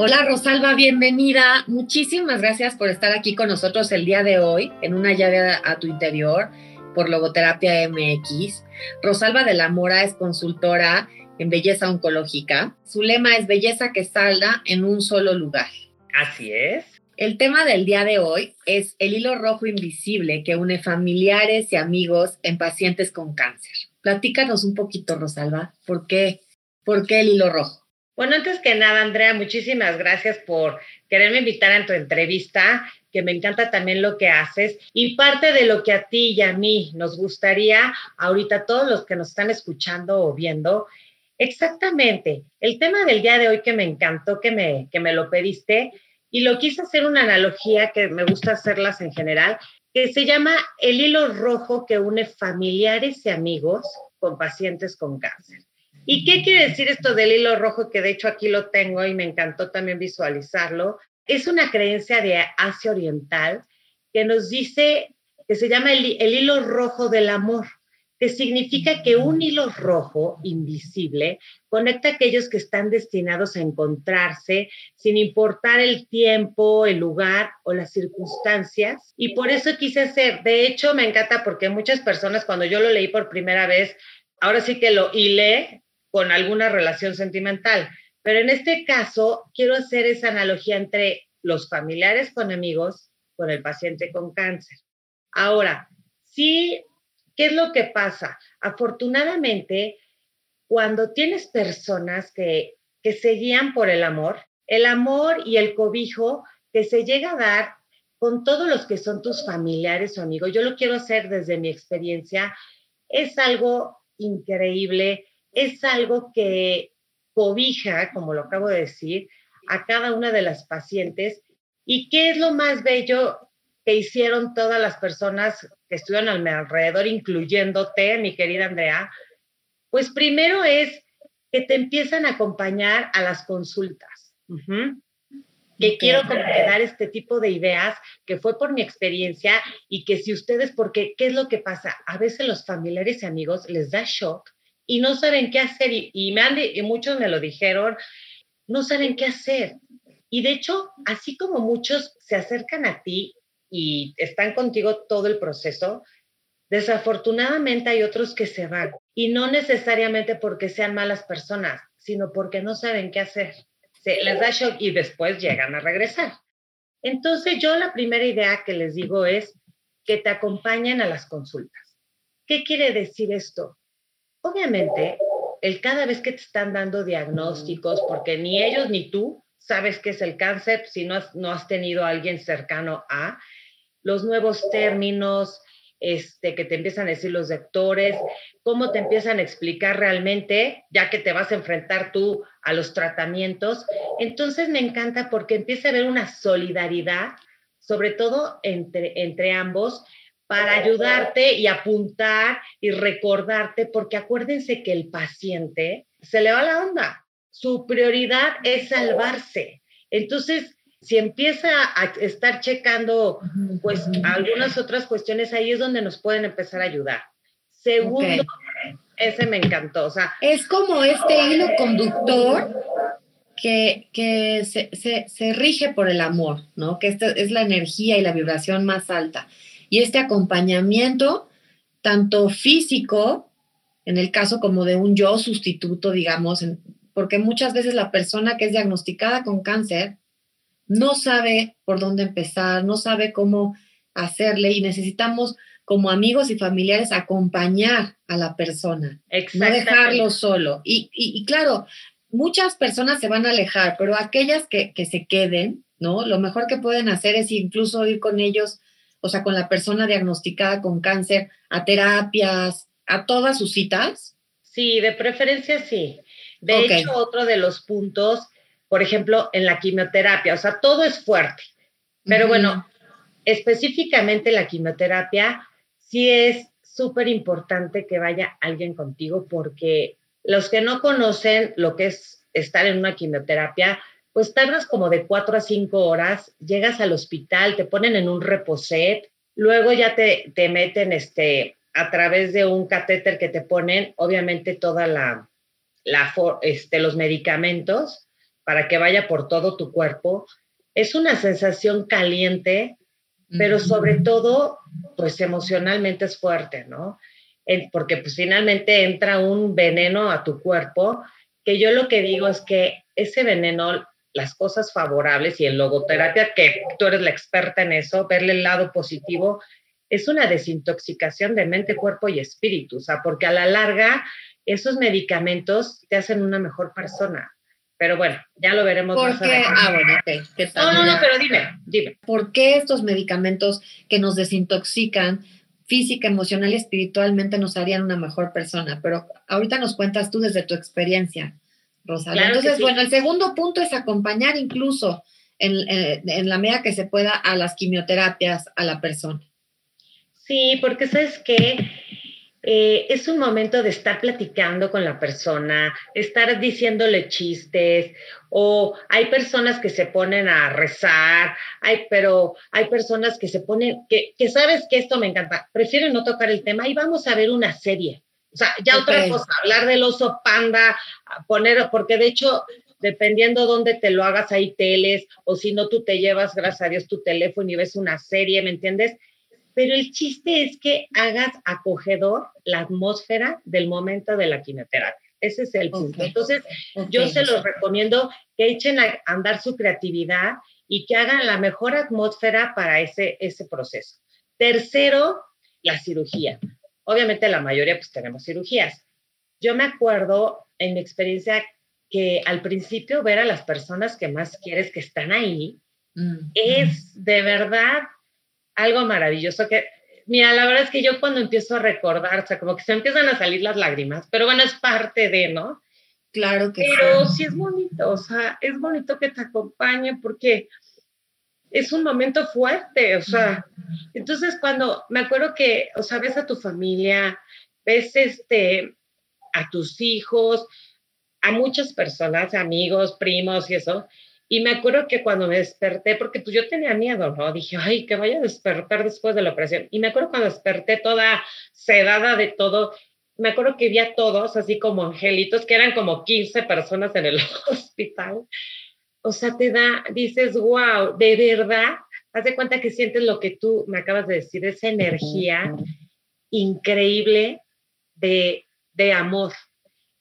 Hola Rosalba, bienvenida. Muchísimas gracias por estar aquí con nosotros el día de hoy en una llave a, tu interior por Logoterapia MX. Rosalba de la Mora es consultora en belleza oncológica. Su lema es belleza que salga en un solo lugar. Así es. El tema del día de hoy es el hilo rojo invisible que une familiares y amigos en pacientes con cáncer. Platícanos un poquito, Rosalba, ¿por qué, por qué el hilo rojo? Bueno, antes que nada, Andrea, muchísimas gracias por quererme invitar a tu entrevista, que me encanta también lo que haces y parte de lo que a ti y a mí nos gustaría ahorita, todos los que nos están escuchando o viendo, exactamente, el tema del día de hoy que me encantó, que me, que me lo pediste, y lo quise hacer una analogía que me gusta hacerlas en general, que se llama el hilo rojo que une familiares y amigos con pacientes con cáncer. ¿Y qué quiere decir esto del hilo rojo? Que de hecho aquí lo tengo y me encantó también visualizarlo. Es una creencia de Asia Oriental que nos dice que se llama el, hilo rojo del amor, que significa que un hilo rojo invisible conecta a aquellos que están destinados a encontrarse sin importar el tiempo, el lugar o las circunstancias. Y por eso quise hacer, de hecho me encanta porque muchas personas cuando yo lo leí por primera vez, ahora sí que lo hilé con alguna relación sentimental. Pero en este caso, quiero hacer esa analogía entre los familiares con amigos, con el paciente con cáncer. Ahora, sí, ¿qué es lo que pasa? Afortunadamente, cuando tienes personas que, que se guían por el amor, el amor y el cobijo que se llega a dar con todos los que son tus familiares o amigos, yo lo quiero hacer desde mi experiencia, es algo increíble, es algo que cobija, como lo acabo de decir, a cada una de las pacientes. ¿Y qué es lo más bello que hicieron todas las personas que estuvieron a mi alrededor, incluyéndote, mi querida Andrea? Pues primero es que te empiezan a acompañar a las consultas. Que quiero dar este tipo de ideas, que fue por mi experiencia y que si ustedes, porque, ¿qué es lo que pasa? A veces los familiares y amigos les da shock y no saben qué hacer y, me han, y muchos me lo dijeron, no saben qué hacer. Y de hecho, así como muchos se acercan a ti y están contigo todo el proceso, desafortunadamente hay otros que se van y no necesariamente porque sean malas personas, sino porque no saben qué hacer. Se les da shock y después llegan a regresar. Entonces yo la primera idea que les digo es que te acompañen a las consultas. ¿Qué quiere decir esto? Obviamente, el cada vez que te están dando diagnósticos, porque ni ellos ni tú sabes qué es el cáncer si no has, no has tenido a alguien cercano a, los nuevos términos este, que te empiezan a decir los doctores, cómo te empiezan a explicar realmente, ya que te vas a enfrentar tú a los tratamientos. Entonces me encanta porque empieza a haber una solidaridad, sobre todo entre, entre ambos, para ayudarte y apuntar y recordarte, porque acuérdense que el paciente se le va la onda. Su prioridad es salvarse. Entonces, si empieza a estar checando, pues, algunas otras cuestiones, ahí es donde nos pueden empezar a ayudar. Segundo, ese me encantó. O sea, es como este hilo conductor que, que se, se, se, rige por el amor, ¿no? Que esta es la energía y la vibración más alta y este acompañamiento, tanto físico, en el caso como de un yo sustituto, digamos, porque muchas veces la persona que es diagnosticada con cáncer no sabe por dónde empezar, no sabe cómo hacerle y necesitamos como amigos y familiares acompañar a la persona, no dejarlo solo. Y, y, claro, muchas personas se van a alejar, pero aquellas que, que, se queden, ¿no? Lo mejor que pueden hacer es incluso ir con ellos o sea, con la persona diagnosticada con cáncer, a terapias, a todas sus citas? Sí, de preferencia sí. De hecho, otro de los puntos, por ejemplo, en la quimioterapia, o sea, todo es fuerte, pero bueno, específicamente la quimioterapia, sí es súper importante que vaya alguien contigo porque los que no conocen lo que es estar en una quimioterapia, pues tardas como de cuatro a cinco horas, llegas al hospital, te ponen en un reposet, luego ya te, te meten este, a través de un catéter que te ponen, obviamente, toda la, la este, los medicamentos para que vaya por todo tu cuerpo, es una sensación caliente, pero sobre todo, pues emocionalmente es fuerte, ¿no? Porque pues finalmente entra un veneno a tu cuerpo, que yo lo que digo es que ese veneno, las cosas favorables y en logoterapia, que tú eres la experta en eso, verle el lado positivo, es una desintoxicación de mente, cuerpo y espíritu, o sea, porque a la larga esos medicamentos te hacen una mejor persona. Pero bueno, ya lo veremos ¿Por más qué? Ah, bueno, ok. No, no, no, pero dime, dime. ¿Por qué estos medicamentos que nos desintoxican física, emocional y espiritualmente nos harían una mejor persona? Pero ahorita nos cuentas tú desde tu experiencia, Entonces, bueno, el segundo punto es acompañar incluso en, en la medida que se pueda a las quimioterapias a la persona. Sí, porque sabes que eh, es un momento de estar platicando con la persona, estar diciéndole chistes, o hay personas que se ponen a rezar, hay, pero hay personas que se ponen, que, que sabes que esto me encanta, prefieren no tocar el tema y vamos a ver una serie. O sea, ya otra cosa, hablar del oso panda, poner, porque de hecho dependiendo dónde te lo hagas, hay teles, o si no, tú te llevas, gracias a Dios, tu teléfono y ves una serie, ¿me entiendes? pero el chiste es que hagas acogedor la atmósfera del momento de la quimioterapia. Ese es el punto. Entonces, yo se los recomiendo que echen a andar su creatividad y que hagan la mejor atmósfera para ese, ese proceso. Tercero, la cirugía. Obviamente la mayoría pues tenemos cirugías. Yo me acuerdo en mi experiencia que al principio ver a las personas que más quieres que están ahí mm. es de verdad algo maravilloso que, mira, la verdad es que yo cuando empiezo a recordar, o sea, como que se empiezan a salir las lágrimas, pero bueno, es parte de, ¿no? Claro que pero sí. es bonito, o sea, es bonito que te acompañe porque es un momento fuerte, o sea, entonces cuando me acuerdo que, o sea, ves a tu familia, ves este, a tus hijos, a muchas personas, amigos, primos y eso, y me acuerdo que cuando me desperté, porque pues yo tenía miedo, ¿no? Dije, ay, que vaya a despertar después de la operación. Y me acuerdo cuando desperté toda sedada de todo, me acuerdo que vi a todos así como angelitos, que eran como 15 personas en el hospital. O sea, te da, dices, wow, de verdad, haz de cuenta que sientes lo que tú me acabas de decir, esa energía increíble de, de amor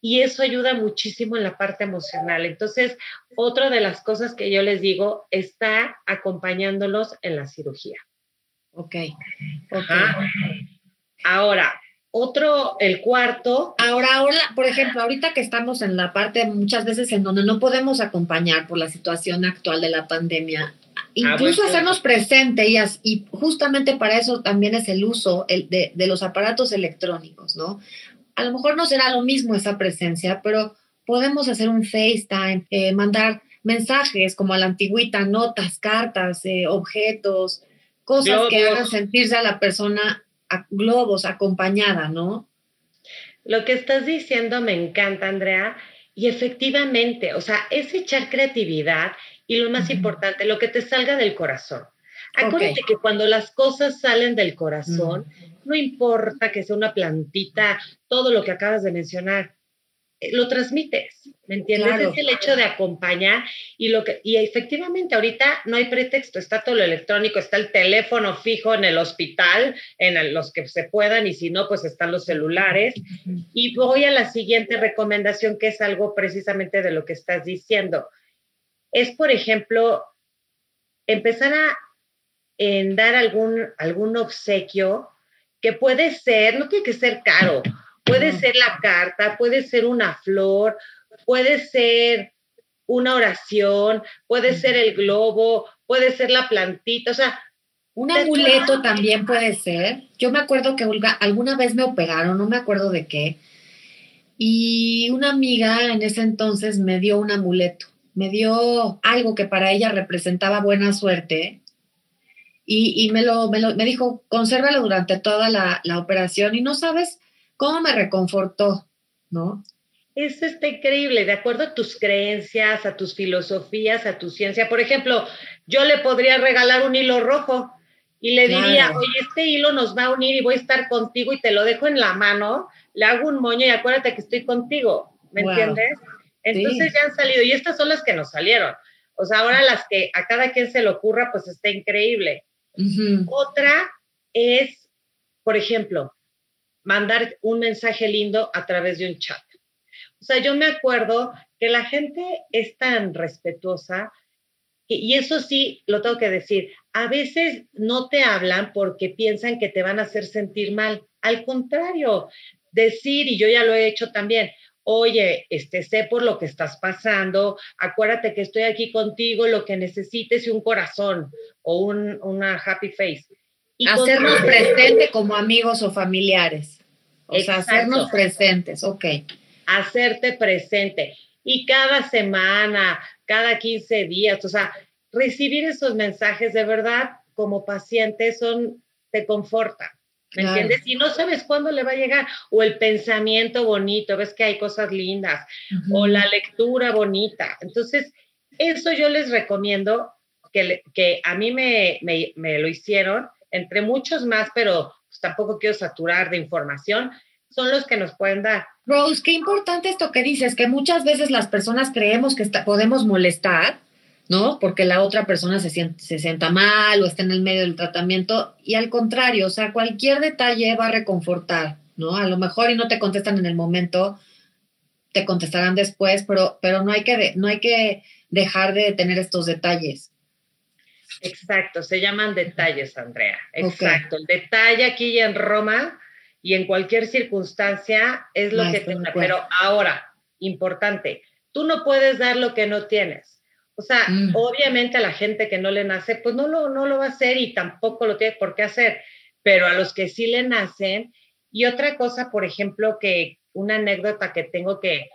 y eso ayuda muchísimo en la parte emocional. Entonces, otra de las cosas que yo les digo está acompañándolos en la cirugía. Ok. Ahora, otro, el cuarto. Ahora, ahora, por ejemplo, ahorita que estamos en la parte muchas veces en donde no podemos acompañar por la situación actual de la pandemia, incluso hacernos presente y, y, justamente para eso también es el uso de, de, los aparatos electrónicos, ¿no? a lo mejor no será lo mismo esa presencia, pero podemos hacer un FaceTime, eh, mandar mensajes como a la antigüita, notas, cartas, eh, objetos, cosas que hagan sentirse a la persona, a globos, acompañada, ¿no? Lo que estás diciendo me encanta, Andrea, y efectivamente, o sea, es echar creatividad y lo más importante, lo que te salga del corazón. Acuérdate que cuando las cosas salen del corazón, no importa que sea una plantita, todo lo que acabas de mencionar, lo transmites, ¿me entiendes? Es el hecho de acompañar y lo que y efectivamente ahorita no hay pretexto, está todo lo electrónico, está el teléfono fijo en el hospital, en los que se puedan y si no pues están los celulares. Y voy a la siguiente recomendación que es algo precisamente de lo que estás diciendo. Es por ejemplo empezar a en dar algún algún obsequio que puede ser, no tiene que ser caro, puede ser la carta, puede ser una flor, puede ser una oración, puede ser el globo, puede ser la plantita, o sea... Un amuleto también puede ser. Yo me acuerdo que Olga, alguna vez me operaron, no me acuerdo de qué, y una amiga en ese entonces me dio un amuleto, me dio algo que para ella representaba buena suerte y, me, lo, me, dijo, consérvalo durante toda la, operación y no sabes cómo me reconfortó, ¿no? Eso está increíble, de acuerdo a tus creencias, a tus filosofías, a tu ciencia. Por ejemplo, yo le podría regalar un hilo rojo y le diría, oye, este hilo nos va a unir y voy a estar contigo y te lo dejo en la mano, le hago un moño y acuérdate que estoy contigo, ¿me entiendes? Entonces ya han salido, y estas son las que nos salieron. O sea, ahora las que a cada quien se le ocurra, pues está increíble. Otra es, por ejemplo, mandar un mensaje lindo a través de un chat. O sea, yo me acuerdo que la gente es tan respetuosa, y eso sí, lo tengo que decir, a veces no te hablan porque piensan que te van a hacer sentir mal. Al contrario, decir, y yo ya lo he hecho también, oye, este, sé por lo que estás pasando, acuérdate que estoy aquí contigo, lo que necesites y un corazón o un, una happy face. Y hacernos presente como amigos o familiares. O sea, hacernos presentes, ok. Hacerte presente. Y cada semana, cada 15 días, o sea, recibir esos mensajes de verdad como paciente son, te conforta. ¿Me entiendes? Y no sabes cuándo le va a llegar. O el pensamiento bonito, ves que hay cosas lindas. O la lectura bonita. Entonces, eso yo les recomiendo que, que a mí me, me, lo hicieron, entre muchos más, pero pues, tampoco quiero saturar de información, son los que nos pueden dar. Rose, qué importante esto que dices, que muchas veces las personas creemos que podemos molestar ¿no? Porque la otra persona se, sienta mal o está en el medio del tratamiento y al contrario, o sea, cualquier detalle va a reconfortar, ¿no? A lo mejor y no te contestan en el momento, te contestarán después, pero, pero no, hay que no hay que dejar de tener estos detalles. Exacto, se llaman detalles, Andrea. Exacto, el detalle aquí en Roma y en cualquier circunstancia es lo que te... Pero ahora, importante, tú no puedes dar lo que no tienes. O sea, mm. obviamente a la gente que no le nace, pues no lo, no lo va a hacer y tampoco lo tiene por qué hacer, pero a los que sí le nacen. Y otra cosa, por ejemplo, que una anécdota que tengo que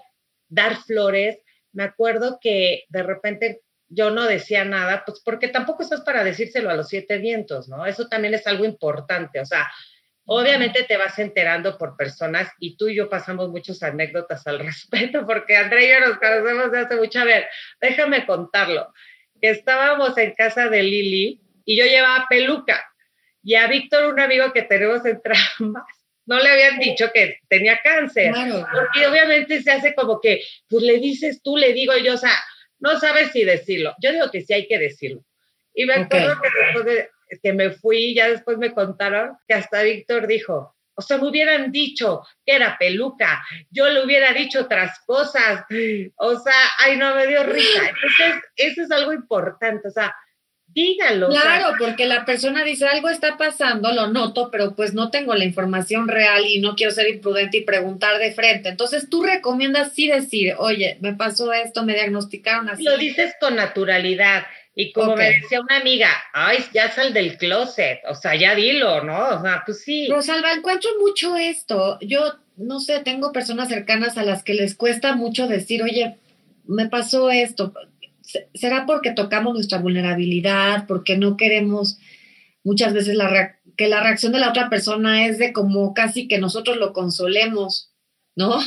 dar flores, me acuerdo que de repente yo no decía nada, pues porque tampoco estás para decírselo a los siete vientos, ¿no? Eso también es algo importante, o sea, Obviamente te vas enterando por personas y tú y yo pasamos muchas anécdotas al respecto, porque Andrea y yo nos conocemos de hace mucho. A ver, déjame contarlo. Estábamos en casa de Lili y yo llevaba peluca y a Víctor, un amigo que tenemos en Tramas, no le habían dicho que tenía cáncer. Porque obviamente se hace como que, pues le dices tú, le digo yo, o sea, no sabes si decirlo. Yo digo que sí hay que decirlo. Y me acuerdo que después de, que me fui, ya después me contaron que hasta Víctor dijo, o sea, me hubieran dicho que era peluca, yo le hubiera dicho otras cosas, o sea, ay, no, me dio risa. Entonces, eso es algo importante, o sea, dígalo. Claro, porque la persona dice, algo está pasando, lo noto, pero pues no tengo la información real y no quiero ser imprudente y preguntar de frente. Entonces, tú recomiendas sí decir, oye, me pasó esto, me diagnosticaron así. Lo dices con naturalidad. Y como me decía una amiga, ay, ya sal del closet, o sea, ya dilo, ¿no? O sea, pues sí. Rosalba, encuentro mucho esto. Yo, no sé, tengo personas cercanas a las que les cuesta mucho decir, oye, me pasó esto. ¿Será porque tocamos nuestra vulnerabilidad? Porque no queremos muchas veces la que la reacción de la otra persona es de como casi que nosotros lo consolemos, ¿no?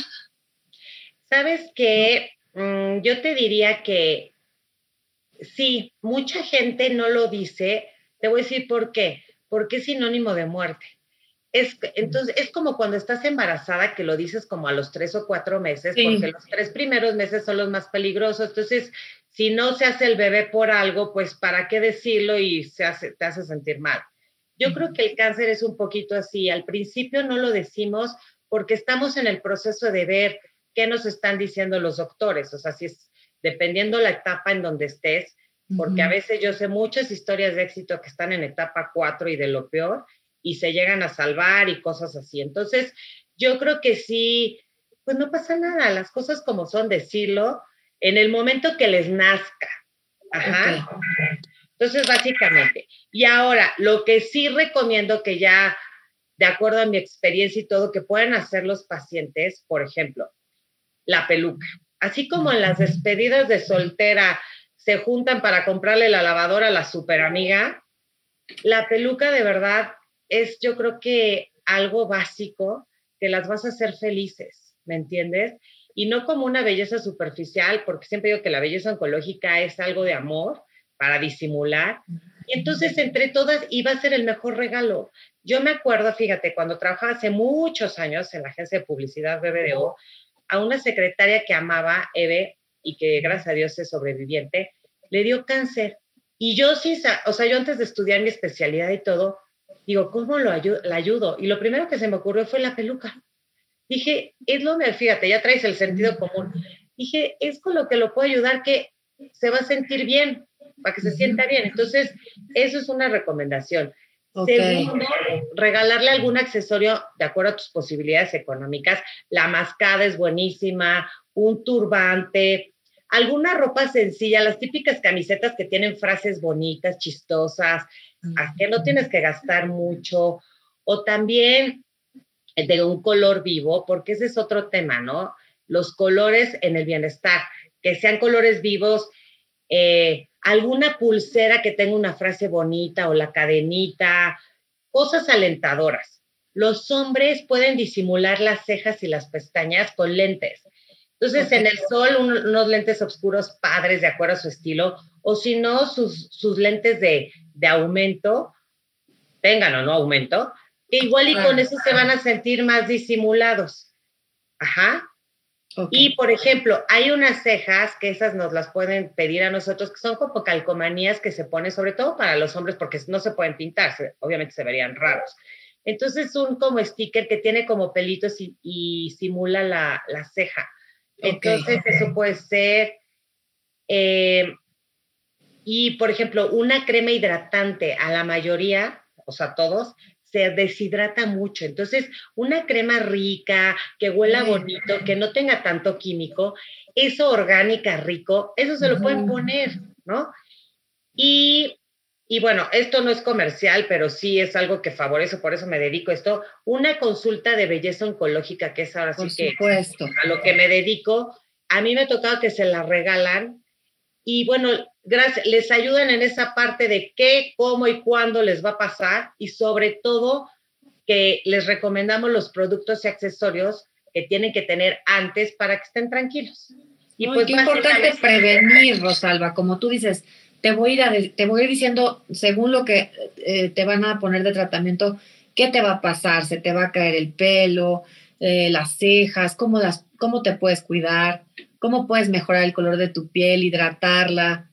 Sabes que mm, yo te diría que sí, mucha gente no lo dice. Te voy a decir por qué. Porque es sinónimo de muerte. Es, entonces, es como cuando estás embarazada que lo dices como a los tres o cuatro meses, porque los tres primeros meses son los más peligrosos. Entonces, si no se hace el bebé por algo, pues ¿para qué decirlo y se hace, te hace sentir mal? Yo creo que el cáncer es un poquito así. Al principio no lo decimos porque estamos en el proceso de ver qué nos están diciendo los doctores. O sea, si es dependiendo la etapa en donde estés, porque a veces yo sé muchas historias de éxito que están en etapa 4 y de lo peor y se llegan a salvar y cosas así. Entonces, yo creo que sí, pues no pasa nada, las cosas como son, decirlo en el momento que les nazca. Ajá. Entonces, básicamente. Y ahora, lo que sí recomiendo que ya, de acuerdo a mi experiencia y todo, que pueden hacer los pacientes, por ejemplo, la peluca. Así como en las despedidas de soltera se juntan para comprarle la lavadora a la super amiga, la peluca de verdad es yo creo que algo básico que las vas a hacer felices, ¿me entiendes? Y no como una belleza superficial, porque siempre digo que la belleza oncológica es algo de amor para disimular. Y entonces entre todas iba a ser el mejor regalo. Yo me acuerdo, fíjate, cuando trabajaba hace muchos años en la agencia de publicidad BBDO, a una secretaria que amaba, Eve, y que gracias a Dios es sobreviviente, le dio cáncer. Y yo sí, o sea, yo antes de estudiar mi especialidad y todo, digo, ¿cómo lo ayudo, la ayudo? Y lo primero que se me ocurrió fue la peluca. Dije, es lo me, fíjate, ya traes el sentido común. Dije, es con lo que lo puedo ayudar que se va a sentir bien, para que se sienta bien. Entonces, eso es una recomendación. Segundo, regalarle algún accesorio de acuerdo a tus posibilidades económicas. La mascada es buenísima, un turbante, alguna ropa sencilla, las típicas camisetas que tienen frases bonitas, chistosas, que no tienes que gastar mucho, o también de un color vivo, porque ese es otro tema, ¿no? Los colores en el bienestar, que sean colores vivos, eh, alguna pulsera que tenga una frase bonita o la cadenita, cosas alentadoras. Los hombres pueden disimular las cejas y las pestañas con lentes. Entonces, en el sol, unos lentes oscuros padres de acuerdo a su estilo, o si no, sus, lentes de, aumento, tengan o no aumento, igual y con eso se van a sentir más disimulados. Ajá. Y, por ejemplo, hay unas cejas que esas nos las pueden pedir a nosotros, que son como calcomanías que se ponen, sobre todo para los hombres, porque no se pueden pintar, obviamente se verían raros. Entonces, un como sticker que tiene como pelitos y, simula la, la ceja. Entonces, eso puede ser. Eh, y, por ejemplo, una crema hidratante a la mayoría, o sea, todos, se deshidrata mucho. Entonces, una crema rica, que huela bonito, que no tenga tanto químico, eso orgánica, rico, eso se lo pueden poner, ¿no? Y y bueno, esto no es comercial, pero sí es algo que favorece, por eso me dedico a esto. Una consulta de belleza oncológica, que es ahora sí que a lo que me dedico. A mí me ha tocado que se la regalan y bueno, gracias, les ayudan en esa parte de qué, cómo y cuándo les va a pasar y sobre todo que les recomendamos los productos y accesorios que tienen que tener antes para que estén tranquilos. Y pues qué importante prevenir, Rosalba, como tú dices, te voy a ir, te voy a ir diciendo, según lo que eh, te van a poner de tratamiento, qué te va a pasar, se te va a caer el pelo, eh, las cejas, cómo, las, cómo te puedes cuidar, cómo puedes mejorar el color de tu piel, hidratarla.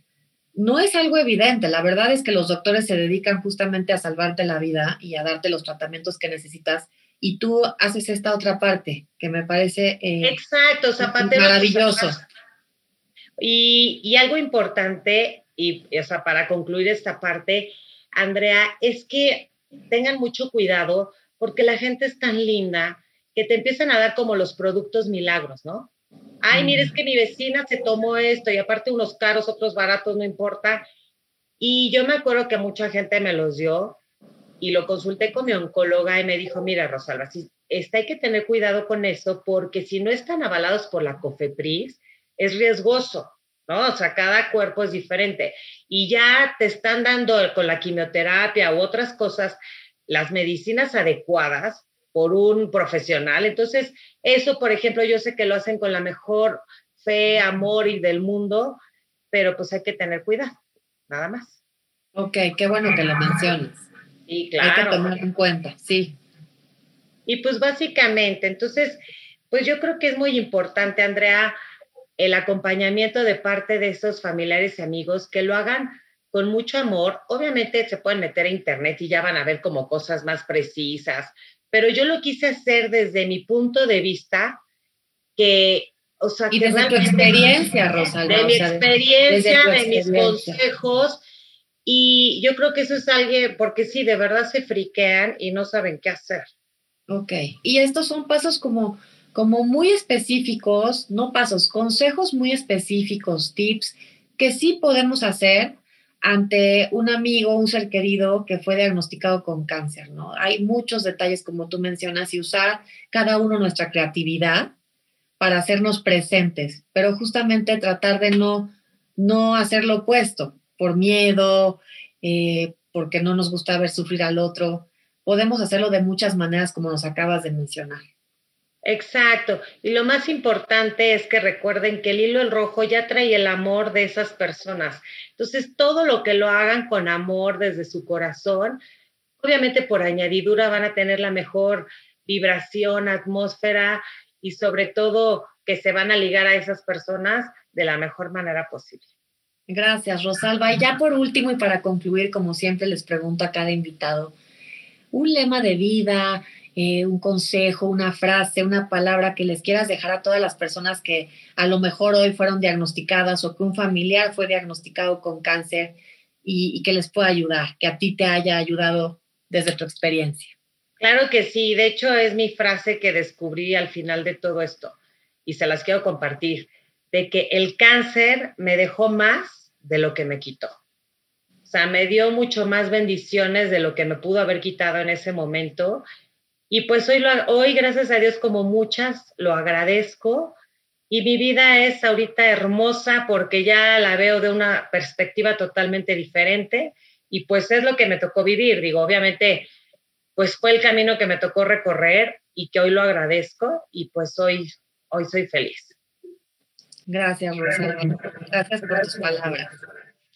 No es algo evidente, la verdad es que los doctores se dedican justamente a salvarte la vida y a darte los tratamientos que necesitas y tú haces esta otra parte que me parece eh, Exacto, maravilloso. Y, y algo importante y, o sea, para concluir esta parte, Andrea, es que tengan mucho cuidado porque la gente es tan linda que te empiezan a dar como los productos milagros, ¿no? Ay, mire, es que mi vecina se tomó esto y aparte unos caros, otros baratos, no importa. Y yo me acuerdo que mucha gente me los dio y lo consulté con mi oncóloga y me dijo, mira, Rosalba, si, está, hay que tener cuidado con eso porque si no están avalados por la COFEPRIS, es riesgoso. ¿no? O sea, cada cuerpo es diferente. Y ya te están dando con la quimioterapia u otras cosas las medicinas adecuadas por un profesional. Entonces, eso, por ejemplo, yo sé que lo hacen con la mejor fe, amor y del mundo, pero pues hay que tener cuidado, nada más. Ok, qué bueno que lo mencionas. Sí, claro. Hay que tomar en cuenta, sí. Y pues básicamente, entonces, pues yo creo que es muy importante, Andrea, el acompañamiento de parte de esos familiares y amigos que lo hagan con mucho amor. Obviamente se pueden meter a internet y ya van a ver como cosas más precisas, pero yo lo quise hacer desde mi punto de vista, que, o sea, y desde tu experiencia, Rosalba. De mi experiencia, de, mis consejos. Y yo creo que eso es algo, porque sí, de verdad se friquean y no saben qué hacer. Ok, y estos son pasos como como muy específicos, no pasos, consejos muy específicos, tips que sí podemos hacer ante un amigo, un ser querido que fue diagnosticado con cáncer, ¿no? Hay muchos detalles, como tú mencionas, y usar cada uno nuestra creatividad para hacernos presentes, pero justamente tratar de no, no hacer lo opuesto, por miedo, eh, porque no nos gusta ver sufrir al otro. Podemos hacerlo de muchas maneras, como nos acabas de mencionar. Exacto. Y lo más importante es que recuerden que el hilo el rojo ya trae el amor de esas personas. Entonces, todo lo que lo hagan con amor desde su corazón, obviamente por añadidura van a tener la mejor vibración, atmósfera y sobre todo que se van a ligar a esas personas de la mejor manera posible. Gracias, Rosalba. Y ya por último y para concluir, como siempre les pregunto a cada invitado, un lema de vida, eh, un consejo, una frase, una palabra que les quieras dejar a todas las personas que a lo mejor hoy fueron diagnosticadas o que un familiar fue diagnosticado con cáncer y, y que les pueda ayudar, que a ti te haya ayudado desde tu experiencia. Claro que sí, de hecho es mi frase que descubrí al final de todo esto y se las quiero compartir, de que el cáncer me dejó más de lo que me quitó. O sea, me dio mucho más bendiciones de lo que me pudo haber quitado en ese momento y pues hoy, hoy, gracias a Dios, como muchas, lo agradezco. Y mi vida es ahorita hermosa porque ya la veo de una perspectiva totalmente diferente. Y pues es lo que me tocó vivir. Digo, obviamente, pues fue el camino que me tocó recorrer y que hoy lo agradezco. Y pues hoy, hoy soy feliz. Gracias, Rosalía. Gracias por tus palabras.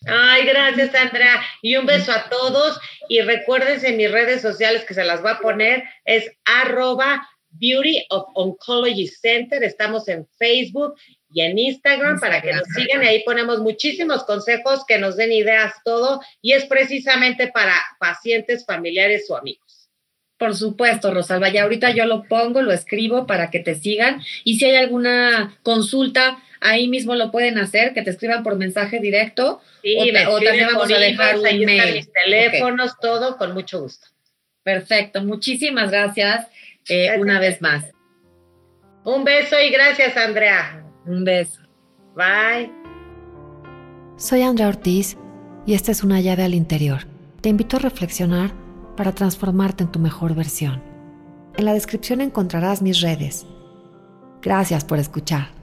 Ay, gracias, Andrea. Y un beso a todos. Y recuérdense en mis redes sociales que se las voy a poner, es arroba Beauty of Oncology Center. Estamos en Facebook y en Instagram, para que nos sigan. Y ahí ponemos muchísimos consejos que nos den ideas, todo. Y es precisamente para pacientes, familiares o amigos. Por supuesto, Rosalba. Y ahorita yo lo pongo, lo escribo para que te sigan. Y si hay alguna consulta, ahí mismo lo pueden hacer, que te escriban por mensaje directo. Sí, o, también vamos a dejar un ahí mail. mis teléfonos, todo, con mucho gusto. Perfecto, muchísimas gracias, eh, una vez más. Un beso y gracias, Andrea. Un beso. Bye. Soy Andrea Ortiz y esta es una llave al interior. Te invito a reflexionar para transformarte en tu mejor versión. En la descripción encontrarás mis redes. Gracias por escuchar.